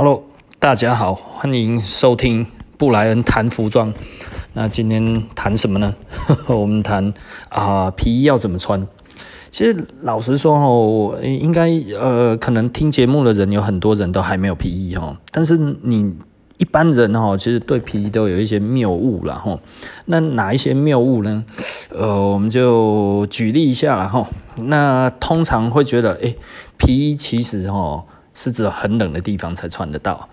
Hello，大家好，欢迎收听布莱恩谈服装。那今天谈什么呢？我们谈啊、皮衣要怎么穿？其实老实说哦，应该呃，可能听节目的人有很多人都还没有皮衣哦。但是你一般人哈，其实对皮衣都有一些谬误了哈。那哪一些谬误呢？呃，我们就举例一下了哈。那通常会觉得，哎，皮衣其实哈。是指很冷的地方才穿得到，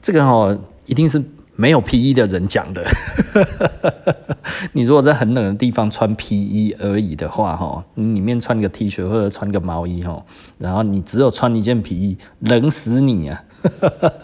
这个哦，一定是没有皮衣的人讲的。你如果在很冷的地方穿皮衣而已的话，哈，你里面穿个 T 恤或者穿个毛衣，哈，然后你只有穿一件皮衣，冷死你啊！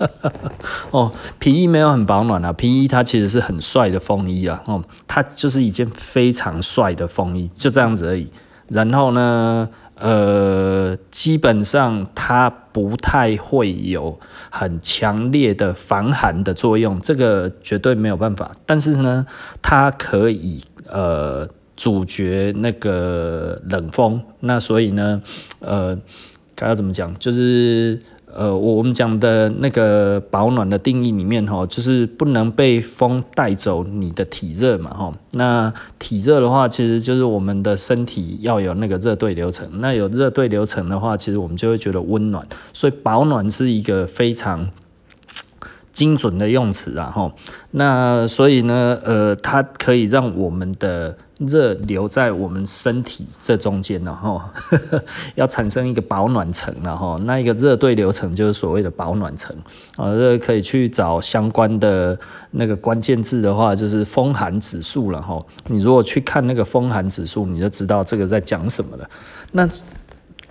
哦，皮衣没有很保暖啊，皮衣它其实是很帅的风衣啊，哦，它就是一件非常帅的风衣，就这样子而已。然后呢，呃，基本上它不太会有很强烈的防寒的作用，这个绝对没有办法。但是呢，它可以呃阻绝那个冷风。那所以呢，呃，该要怎么讲？就是。呃，我们讲的那个保暖的定义里面，哈，就是不能被风带走你的体热嘛，哈。那体热的话，其实就是我们的身体要有那个热对流层。那有热对流层的话，其实我们就会觉得温暖。所以保暖是一个非常精准的用词啊，哈。那所以呢，呃，它可以让我们的。热留在我们身体这中间，然 后要产生一个保暖层，然后那一个热对流层就是所谓的保暖层啊。这个可以去找相关的那个关键字的话，就是风寒指数了哈。你如果去看那个风寒指数，你就知道这个在讲什么了。那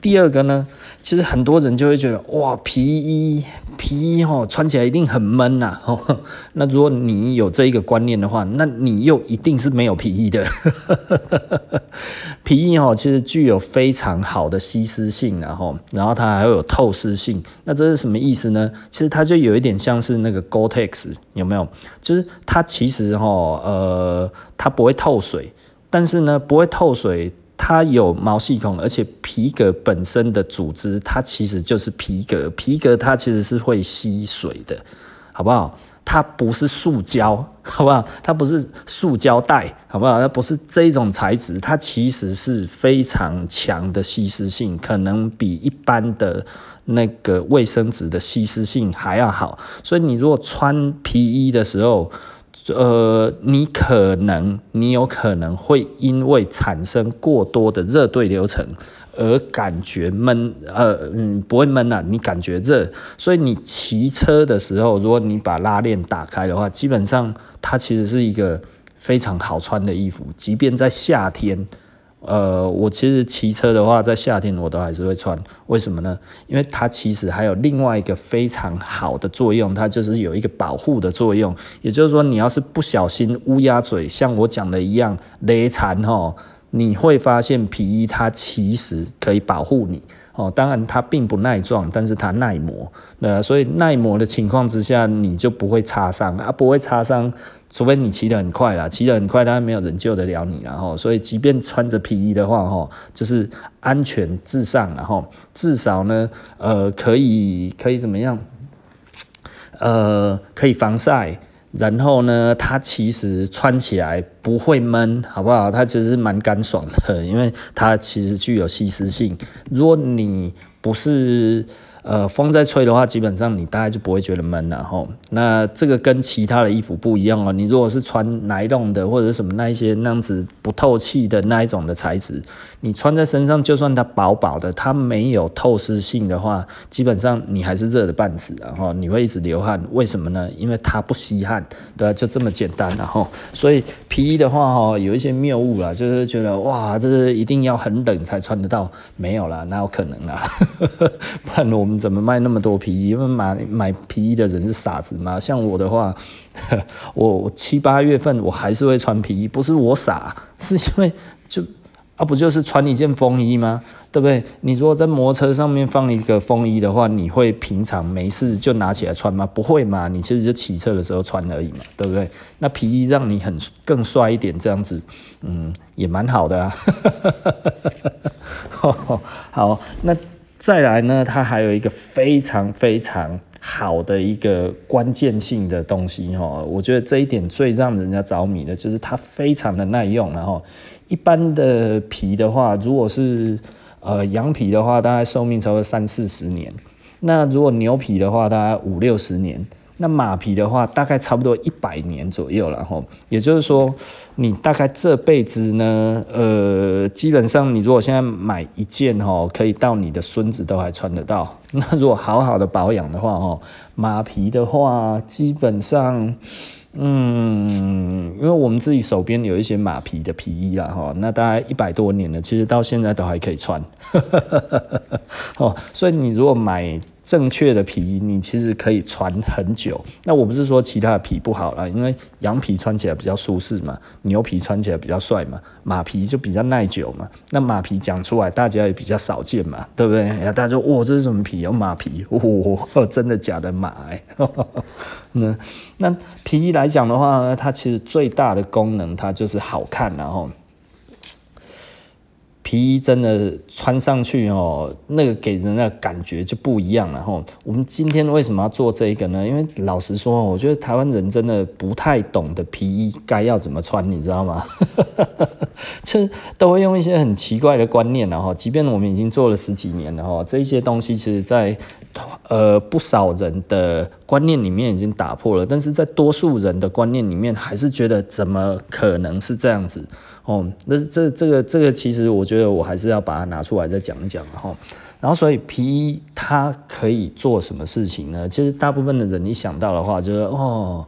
第二个呢，其实很多人就会觉得哇，皮衣皮衣吼穿起来一定很闷呐。吼，那如果你有这一个观念的话，那你又一定是没有皮衣的。皮衣吼其实具有非常好的吸湿性，然后然后它还会有透湿性。那这是什么意思呢？其实它就有一点像是那个 Gore-Tex，有没有？就是它其实吼呃它不会透水，但是呢不会透水。它有毛细孔，而且皮革本身的组织，它其实就是皮革。皮革它其实是会吸水的，好不好？它不是塑胶，好不好？它不是塑胶袋，好不好？它不是这种材质，它其实是非常强的吸湿性，可能比一般的那个卫生纸的吸湿性还要好。所以你如果穿皮衣的时候，呃，你可能，你有可能会因为产生过多的热对流层而感觉闷，呃，嗯，不会闷啊，你感觉热，所以你骑车的时候，如果你把拉链打开的话，基本上它其实是一个非常好穿的衣服，即便在夏天。呃，我其实骑车的话，在夏天我都还是会穿，为什么呢？因为它其实还有另外一个非常好的作用，它就是有一个保护的作用。也就是说，你要是不小心乌鸦嘴，像我讲的一样勒残吼，你会发现皮衣它其实可以保护你。哦，当然它并不耐撞，但是它耐磨，呃，所以耐磨的情况之下，你就不会擦伤啊，不会擦伤，除非你骑得很快啦，骑得很快，当然没有人救得了你，然后，所以即便穿着皮衣的话，哈，就是安全至上，然后至少呢，呃，可以可以怎么样，呃，可以防晒。然后呢，它其实穿起来不会闷，好不好？它其实蛮干爽的，因为它其实具有吸湿性。如果你不是呃，风在吹的话，基本上你大概就不会觉得闷了吼。那这个跟其他的衣服不一样哦。你如果是穿奶绒的或者什么那一些那样子不透气的那一种的材质，你穿在身上，就算它薄薄的，它没有透湿性的话，基本上你还是热的半死，然后你会一直流汗。为什么呢？因为它不吸汗，对吧？就这么简单，然后 所以皮衣的话哈，有一些谬误啦，就是觉得哇，这是一定要很冷才穿得到，没有啦，哪有可能啦？不然我们。怎么卖那么多皮衣？因为买买皮衣的人是傻子吗？像我的话，我七八月份我还是会穿皮衣，不是我傻，是因为就啊不就是穿一件风衣吗？对不对？你如果在摩托车上面放一个风衣的话，你会平常没事就拿起来穿吗？不会嘛，你其实就骑车的时候穿而已嘛，对不对？那皮衣让你很更帅一点，这样子，嗯，也蛮好的啊。好，那。再来呢，它还有一个非常非常好的一个关键性的东西哈。我觉得这一点最让人家着迷的就是它非常的耐用，然后一般的皮的话，如果是呃羊皮的话，大概寿命超过三四十年，那如果牛皮的话，大概五六十年。那马皮的话，大概差不多一百年左右了哈。也就是说，你大概这辈子呢，呃，基本上你如果现在买一件哈，可以到你的孙子都还穿得到。那如果好好的保养的话哈，马皮的话，基本上。嗯，因为我们自己手边有一些马皮的皮衣啦，哈，那大概一百多年了，其实到现在都还可以穿，哦，所以你如果买正确的皮衣，你其实可以穿很久。那我不是说其他的皮不好啦，因为羊皮穿起来比较舒适嘛，牛皮穿起来比较帅嘛，马皮就比较耐久嘛。那马皮讲出来大家也比较少见嘛，对不对？然后大家说哇，这是什么皮？有马皮，哦，真的假的马？哎，那那皮衣。来讲的话呢，它其实最大的功能，它就是好看，然后皮衣真的穿上去哦，那个给人的感觉就不一样。然后我们今天为什么要做这个呢？因为老实说，我觉得台湾人真的不太懂得皮衣该要怎么穿，你知道吗？就都会用一些很奇怪的观念，然后即便我们已经做了十几年了哈，这一些东西其实在。呃，不少人的观念里面已经打破了，但是在多数人的观念里面，还是觉得怎么可能是这样子哦？那这这个这个，其实我觉得我还是要把它拿出来再讲一讲，然后，然后所以皮衣它可以做什么事情呢？其实大部分的人一想到的话，就是哦，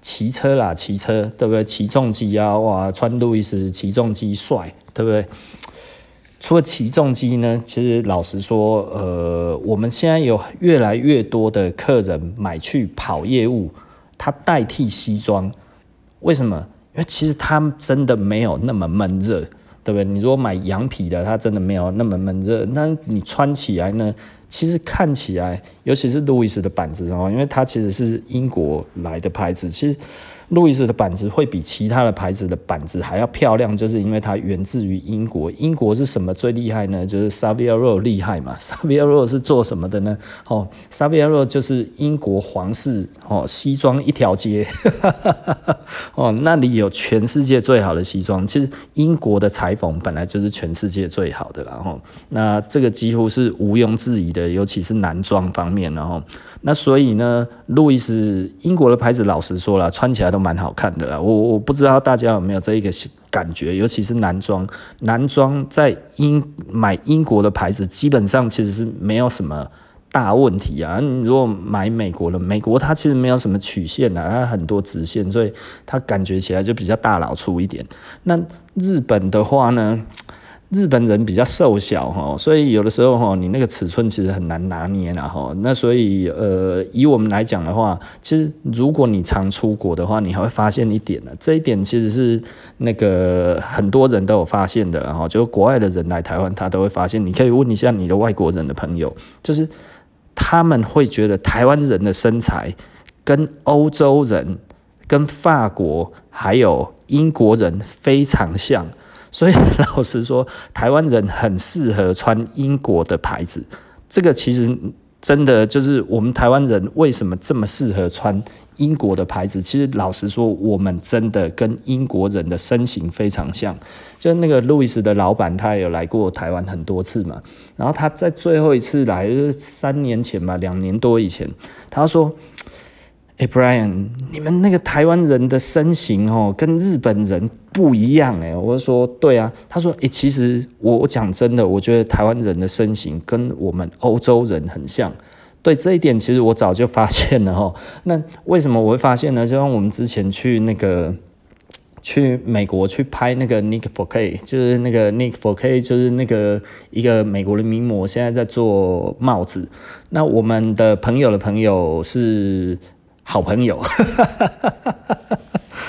骑车啦，骑车，对不对？骑重机啊，哇，穿路易斯骑重机帅，对不对？除了骑重机呢，其实老实说，呃，我们现在有越来越多的客人买去跑业务，他代替西装，为什么？其实它真的没有那么闷热，对不对？你如果买羊皮的，它真的没有那么闷热，那你穿起来呢，其实看起来，尤其是路易斯的板子哦，因为它其实是英国来的牌子，其实。路易斯的板子会比其他的牌子的板子还要漂亮，就是因为它源自于英国。英国是什么最厉害呢？就是 Savile Row 厉害嘛。Savile Row 是做什么的呢？哦，Savile Row 就是英国皇室哦，西装一条街。哦，那里有全世界最好的西装。其实英国的裁缝本来就是全世界最好的，然后那这个几乎是毋庸置疑的，尤其是男装方面，然后那所以呢，路易斯英国的牌子，老实说了，穿起来都。蛮好看的啦，我我不知道大家有没有这一个感觉，尤其是男装，男装在英买英国的牌子，基本上其实是没有什么大问题啊。你如果买美国的，美国它其实没有什么曲线啊，它很多直线，所以它感觉起来就比较大老粗一点。那日本的话呢？日本人比较瘦小哈，所以有的时候哈，你那个尺寸其实很难拿捏了哈。那所以呃，以我们来讲的话，其实如果你常出国的话，你还会发现一点呢。这一点其实是那个很多人都有发现的，然后就国外的人来台湾，他都会发现。你可以问一下你的外国人的朋友，就是他们会觉得台湾人的身材跟欧洲人、跟法国还有英国人非常像。所以 老实说，台湾人很适合穿英国的牌子。这个其实真的就是我们台湾人为什么这么适合穿英国的牌子。其实老实说，我们真的跟英国人的身形非常像。就那个路易斯的老板，他有来过台湾很多次嘛。然后他在最后一次来，就是三年前吧，两年多以前，他说。哎、欸，Brian，你们那个台湾人的身形哦，跟日本人不一样哎。我就说，对啊。他说，哎、其实我我讲真的，我觉得台湾人的身形跟我们欧洲人很像。对这一点，其实我早就发现了哈。那为什么我会发现呢？就像我们之前去那个去美国去拍那个 Nick for K，就是那个 Nick for K，就是那个一个美国的名模，现在在做帽子。那我们的朋友的朋友是。好朋友，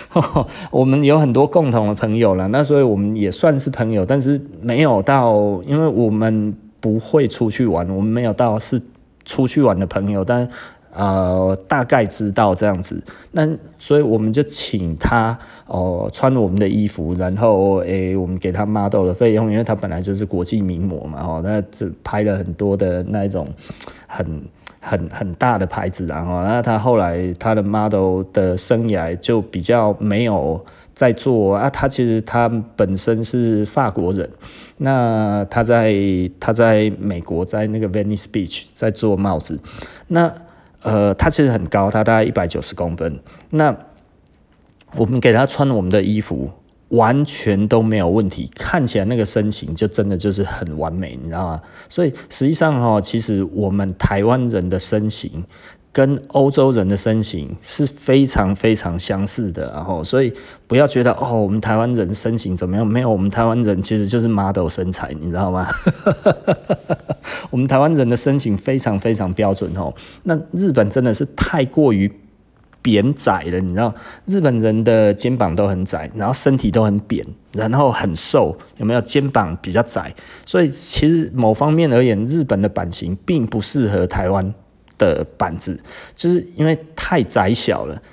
我们有很多共同的朋友了，那所以我们也算是朋友，但是没有到，因为我们不会出去玩，我们没有到是出去玩的朋友，但呃大概知道这样子，那所以我们就请他哦、穿我们的衣服，然后诶、我们给他 model 的费用，因为他本来就是国际名模嘛，哦，那这拍了很多的那一种很。很很大的牌子，然后那他后来他的 model 的生涯就比较没有在做啊。他其实他本身是法国人，那他在他在美国在那个 Venice Beach 在做帽子，那呃他其实很高，他大概一百九十公分，那我们给他穿我们的衣服。完全都没有问题，看起来那个身形就真的就是很完美，你知道吗？所以实际上哈，其实我们台湾人的身形跟欧洲人的身形是非常非常相似的，然后所以不要觉得哦，我们台湾人身形怎么样？没有，我们台湾人其实就是 model 身材，你知道吗？我们台湾人的身形非常非常标准哦。那日本真的是太过于。扁窄的，你知道日本人的肩膀都很窄，然后身体都很扁，然后很瘦，有没有？肩膀比较窄，所以其实某方面而言，日本的版型并不适合台湾的板子，就是因为太窄小了。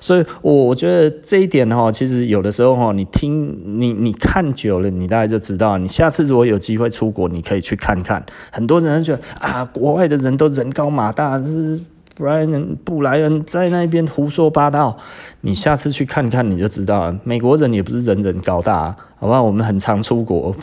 所以，我我觉得这一点哈，其实有的时候哈，你听你你看久了，你大概就知道。你下次如果有机会出国，你可以去看看。很多人觉得啊，国外的人都人高马大，是布莱恩布莱恩在那边胡说八道。你下次去看看，你就知道了。美国人也不是人人高大，好不好？我们很常出国，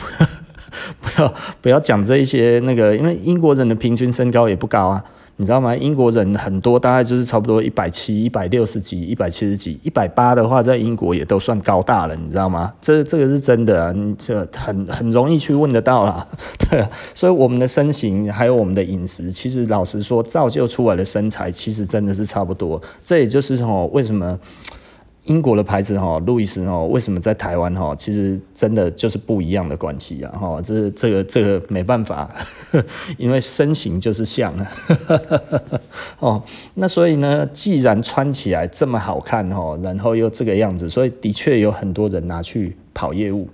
不要不要讲这一些那个，因为英国人的平均身高也不高啊。你知道吗？英国人很多，大概就是差不多一百七、一百六十几、一百七十几、一百八的话，在英国也都算高大了，你知道吗？这这个是真的啊，你这很很容易去问得到啦。对，所以我们的身形还有我们的饮食，其实老实说，造就出来的身材其实真的是差不多。这也就是哦，为什么？英国的牌子哈，路易斯哈，为什么在台湾哈？其实真的就是不一样的关系啊哈，这这个这个没办法，因为身形就是像 哦。那所以呢，既然穿起来这么好看哈，然后又这个样子，所以的确有很多人拿去跑业务。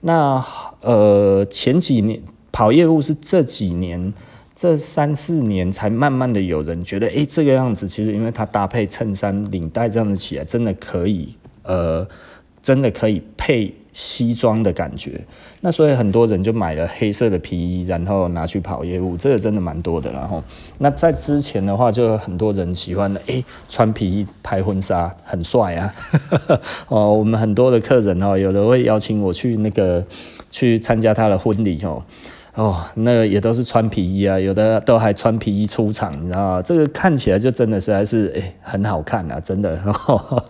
那呃，前几年跑业务是这几年。这三四年才慢慢的有人觉得，诶，这个样子其实因为它搭配衬衫、领带这样子起来，真的可以，呃，真的可以配西装的感觉。那所以很多人就买了黑色的皮衣，然后拿去跑业务，这个真的蛮多的。然后，那在之前的话，就有很多人喜欢的，诶，穿皮衣拍婚纱，很帅啊。哦，我们很多的客人哦，有的会邀请我去那个去参加他的婚礼哦。哦，那也都是穿皮衣啊，有的都还穿皮衣出场，你知道吗？这个看起来就真的实在是诶很好看啊，真的。呵 呵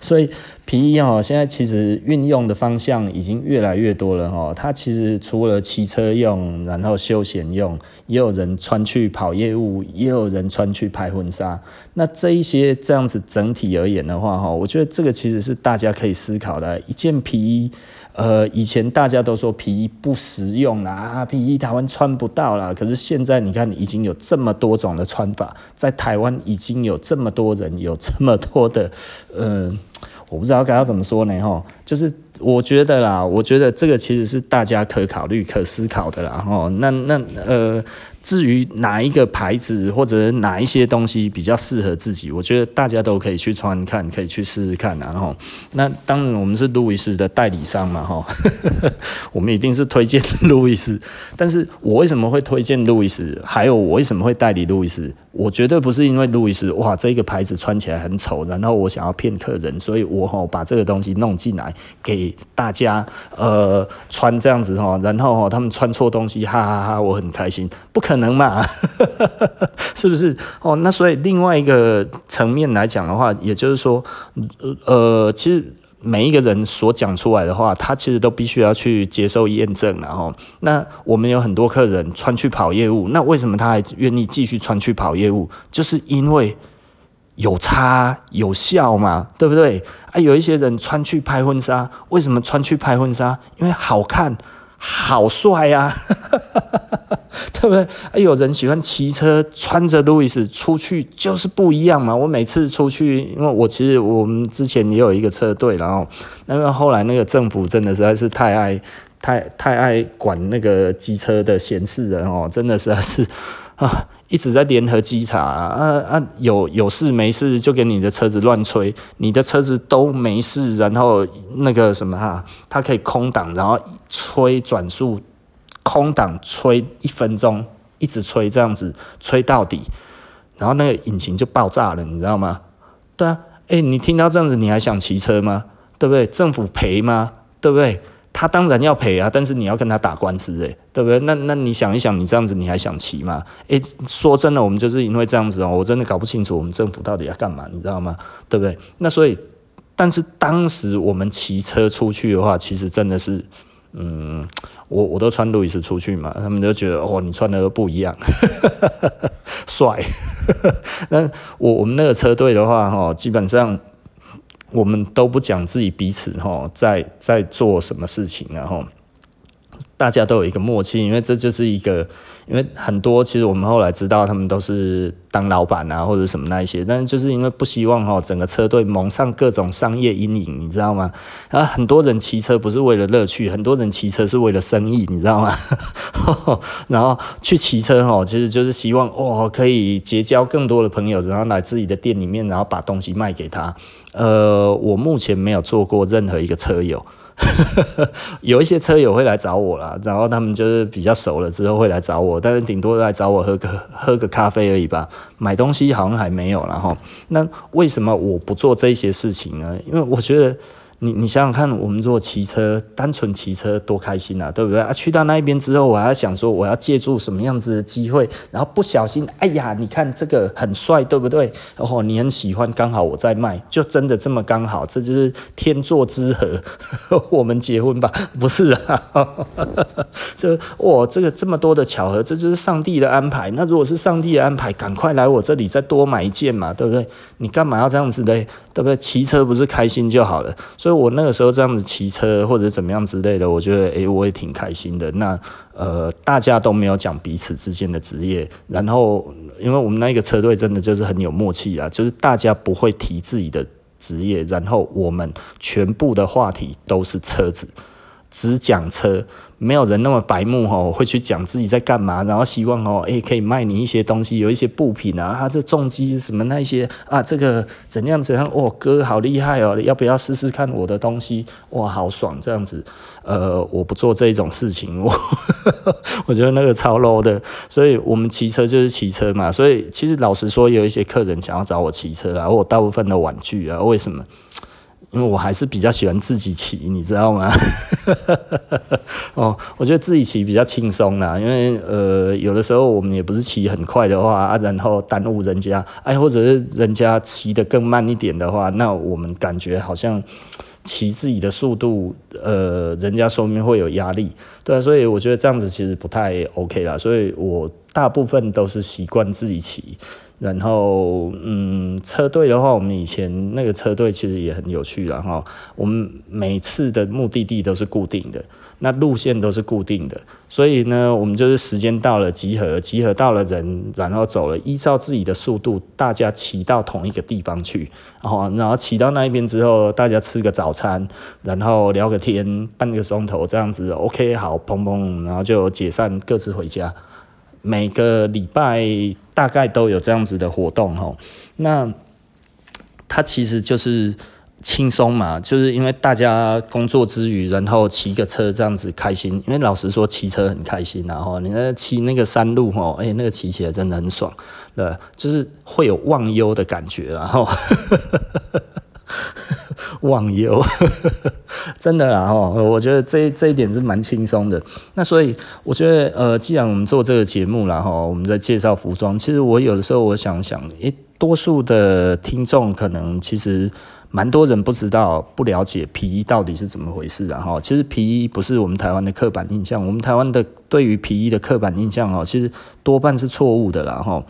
所以皮衣哦，现在其实运用的方向已经越来越多了哈。它其实除了骑车用，然后休闲用，也有人穿去跑业务，也有人穿去拍婚纱。那这一些这样子整体而言的话哈，我觉得这个其实是大家可以思考的。一件皮衣。呃，以前大家都说皮衣不实用啦，啊，皮衣台湾穿不到啦。可是现在你看，已经有这么多种的穿法，在台湾已经有这么多人有这么多的，呃，我不知道该要怎么说呢，吼，就是。我觉得啦，我觉得这个其实是大家可考虑、可思考的啦。哦，那那呃，至于哪一个牌子或者哪一些东西比较适合自己，我觉得大家都可以去穿看，可以去试试看。然后，那当然我们是路易斯的代理商嘛，哈，我们一定是推荐路易斯。但是我为什么会推荐路易斯？还有我为什么会代理路易斯？我绝对不是因为路易斯哇，这个牌子穿起来很丑，然后我想要骗客人，所以我吼把这个东西弄进来给。大家呃穿这样子哈，然后他们穿错东西，哈哈哈哈，我很开心，不可可能嘛，是不是？哦，那所以另外一个层面来讲的话，也就是说，呃，其实每一个人所讲出来的话，他其实都必须要去接受验证，然后，那我们有很多客人穿去跑业务，那为什么他还愿意继续穿去跑业务？就是因为。有差有效嘛，对不对？啊，有一些人穿去拍婚纱，为什么穿去拍婚纱？因为好看，好帅呀，对不对？哎，有人喜欢骑车，穿着路易斯出去就是不一样嘛。我每次出去，因为我其实我们之前也有一个车队，然后那个后来那个政府真的实在是太爱太太爱管那个机车的闲事人哦，真的实在是啊。一直在联合稽查啊啊，啊！有有事没事就给你的车子乱吹，你的车子都没事，然后那个什么哈，它、可以空挡，然后吹转速，空挡吹一分钟一直吹这样子吹到底，然后那个引擎就爆炸了，你知道吗？对啊，诶，你听到这样子，你还想骑车吗？对不对？政府赔吗？对不对？他当然要赔啊，但是你要跟他打官司，诶，对不对？那那你想一想，你这样子你还想骑吗？诶，说真的，我们就是因为这样子哦，我真的搞不清楚我们政府到底要干嘛，你知道吗？对不对？那所以，但是当时我们骑车出去的话，其实真的是，嗯，我我都穿路易斯出去嘛，他们就觉得哦，你穿的都不一样，帅。那我我们那个车队的话，哈，基本上。我们都不讲自己彼此哈，在在做什么事情，然后大家都有一个默契，因为这就是一个，因为很多其实我们后来知道他们都是当老板啊或者什么那一些，但是就是因为不希望哈整个车队蒙上各种商业阴影，你知道吗？然后很多人骑车不是为了乐趣，很多人骑车是为了生意，你知道吗？然后去骑车哈，其实就是希望哦可以结交更多的朋友，然后来自己的店里面，然后把东西卖给他。呃，我目前没有做过任何一个车友，有一些车友会来找我啦，然后他们就是比较熟了之后会来找我，但是顶多来找我喝个 喝个咖啡而已吧，买东西好像还没有啦哈。那为什么我不做这些事情呢？因为我觉得。你你想想看，我们如果骑车，单纯骑车多开心啊，对不对啊？去到那一边之后，我还要想说，我要借助什么样子的机会，然后不小心，哎呀，你看这个很帅，对不对？然后你很喜欢，刚好我在卖，就真的这么刚好，这就是天作之合，我们结婚吧？不是啊，就哇，这个这么多的巧合，这就是上帝的安排。那如果是上帝的安排，赶快来我这里再多买一件嘛，对不对？你干嘛要这样子嘞？对不对？骑车不是开心就好了，所以我那个时候这样子骑车或者怎么样之类的，我觉得诶，我也挺开心的。那呃，大家都没有讲彼此之间的职业，然后因为我们那个车队真的就是很有默契啊，就是大家不会提自己的职业，然后我们全部的话题都是车子，只讲车。没有人那么白目吼，会去讲自己在干嘛，然后希望哦，诶可以卖你一些东西，有一些布品啊，他这重机什么那些啊，这个怎样怎样哦，哥好厉害哦，要不要试试看我的东西？哇，好爽这样子。呃，我不做这种事情，我 我觉得那个超 low 的，所以我们骑车就是骑车嘛。所以其实老实说，有一些客人想要找我骑车啊，我大部分的婉拒啊，为什么？因为我还是比较喜欢自己骑，你知道吗？哦，我觉得自己骑比较轻松啦。因为呃，有的时候我们也不是骑很快的话啊，然后耽误人家，哎，或者是人家骑得更慢一点的话，那我们感觉好像骑自己的速度，呃，人家说明会有压力，对啊，所以我觉得这样子其实不太 OK 啦。所以我大部分都是习惯自己骑。然后，嗯，车队的话，我们以前那个车队其实也很有趣，然后我们每次的目的地都是固定的，那路线都是固定的，所以呢，我们就是时间到了集合，集合到了人，然后走了，依照自己的速度，大家骑到同一个地方去，然后，然后骑到那一边之后，大家吃个早餐，然后聊个天，半个钟头这样子，OK，好，砰砰，然后就解散，各自回家。每个礼拜大概都有这样子的活动吼，那它其实就是轻松嘛，就是因为大家工作之余，然后骑个车这样子开心。因为老实说，骑车很开心，然后你那骑那个山路吼，哎，那个骑起来真的很爽，对，就是会有忘忧的感觉，然后。忘忧，真的啦哈！我觉得这这一点是蛮轻松的。那所以我觉得，呃，既然我们做这个节目啦哈，我们在介绍服装，其实我有的时候我想想，诶，多数的听众可能其实蛮多人不知道、不了解皮衣到底是怎么回事的哈。其实皮衣不是我们台湾的刻板印象，我们台湾的对于皮衣的刻板印象哦，其实多半是错误的啦哈。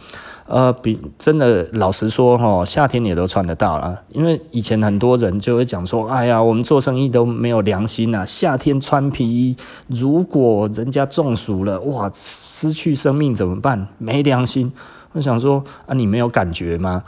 呃，比真的老实说哈，夏天也都穿得到啦。因为以前很多人就会讲说，哎呀，我们做生意都没有良心呐，夏天穿皮衣，如果人家中暑了，哇，失去生命怎么办？没良心。我想说啊，你没有感觉吗？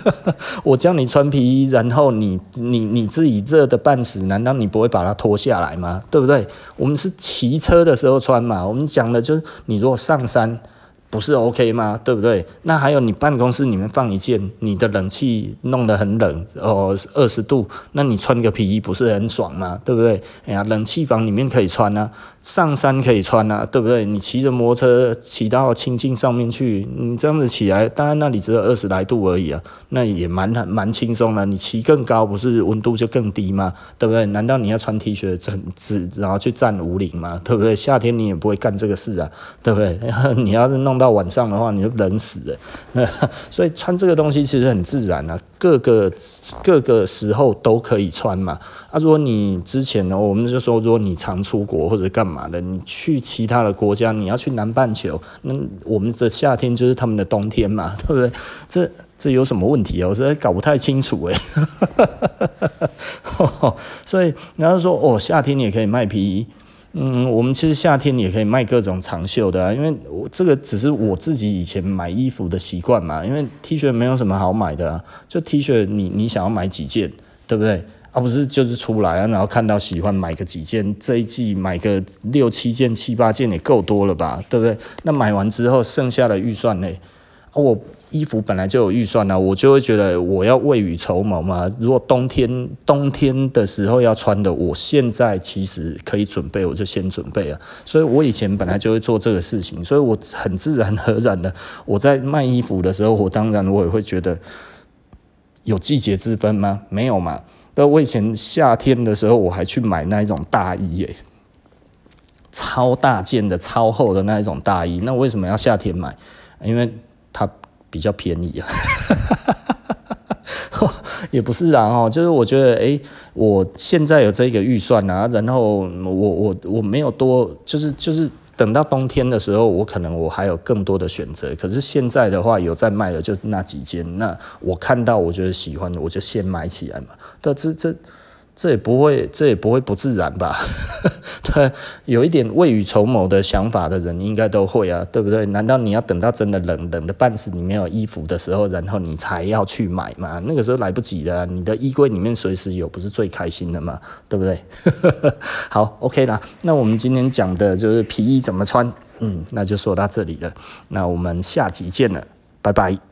我叫你穿皮衣，然后你你你自己热得半死，难道你不会把它脱下来吗？对不对？我们是骑车的时候穿嘛。我们讲的就是，你如果上山。不是 OK 吗？对不对？那还有你办公室里面放一件，你的冷气弄得很冷哦，二十度，那你穿个皮衣不是很爽吗？对不对？哎呀，冷气房里面可以穿啊，上山可以穿啊，对不对？你骑着摩托车骑到清境上面去，你这样子起来，当然那里只有二十来度而已啊，那也蛮蛮轻松的。你骑更高，不是温度就更低吗？对不对？难道你要穿 T 恤整只然后去站五岭吗？对不对？夏天你也不会干这个事啊，对不对？你要是弄。到晚上的话，你就冷死了。所以穿这个东西其实很自然啊，各个各个时候都可以穿嘛。啊，如果你之前呢，我们就说，如果你常出国或者干嘛的，你去其他的国家，你要去南半球，那我们的夏天就是他们的冬天嘛，对不对？这这有什么问题啊？我实在搞不太清楚哎。所以然后说，哦，夏天你也可以卖皮衣。嗯，我们其实夏天也可以卖各种长袖的啊，因为我这个只是我自己以前买衣服的习惯嘛。因为 T 恤没有什么好买的，就 T 恤你你想要买几件，对不对？而不是就是出来啊，然后看到喜欢买个几件，这一季买个六七件、七八件也够多了吧，对不对？那买完之后剩下的预算呢？我。衣服本来就有预算啊，我就会觉得我要未雨绸缪嘛。如果冬天冬天的时候要穿的，我现在其实可以准备，我就先准备啊。所以我以前本来就会做这个事情，所以我很自然而然的，我在卖衣服的时候，我当然我也会觉得有季节之分吗？没有嘛。那我以前夏天的时候，我还去买那一种大衣耶，超大件的、超厚的那一种大衣。那为什么要夏天买？因为它。比较便宜啊，也不是啊，哈，就是我觉得，诶，我现在有这个预算啊，然后我我我没有多，就是就是等到冬天的时候，我可能我还有更多的选择。可是现在的话，有在卖的就那几件，那我看到我觉得喜欢的，我就先买起来嘛。对，这这。这也不会，这也不会不自然吧？对，有一点未雨绸缪的想法的人应该都会啊，对不对？难道你要等到真的冷冷的半死，你没有衣服的时候，然后你才要去买吗？那个时候来不及了，你的衣柜里面随时有，不是最开心的吗？对不对？好，OK 啦，那我们今天讲的就是皮衣怎么穿，嗯，那就说到这里了，那我们下集见了，拜拜。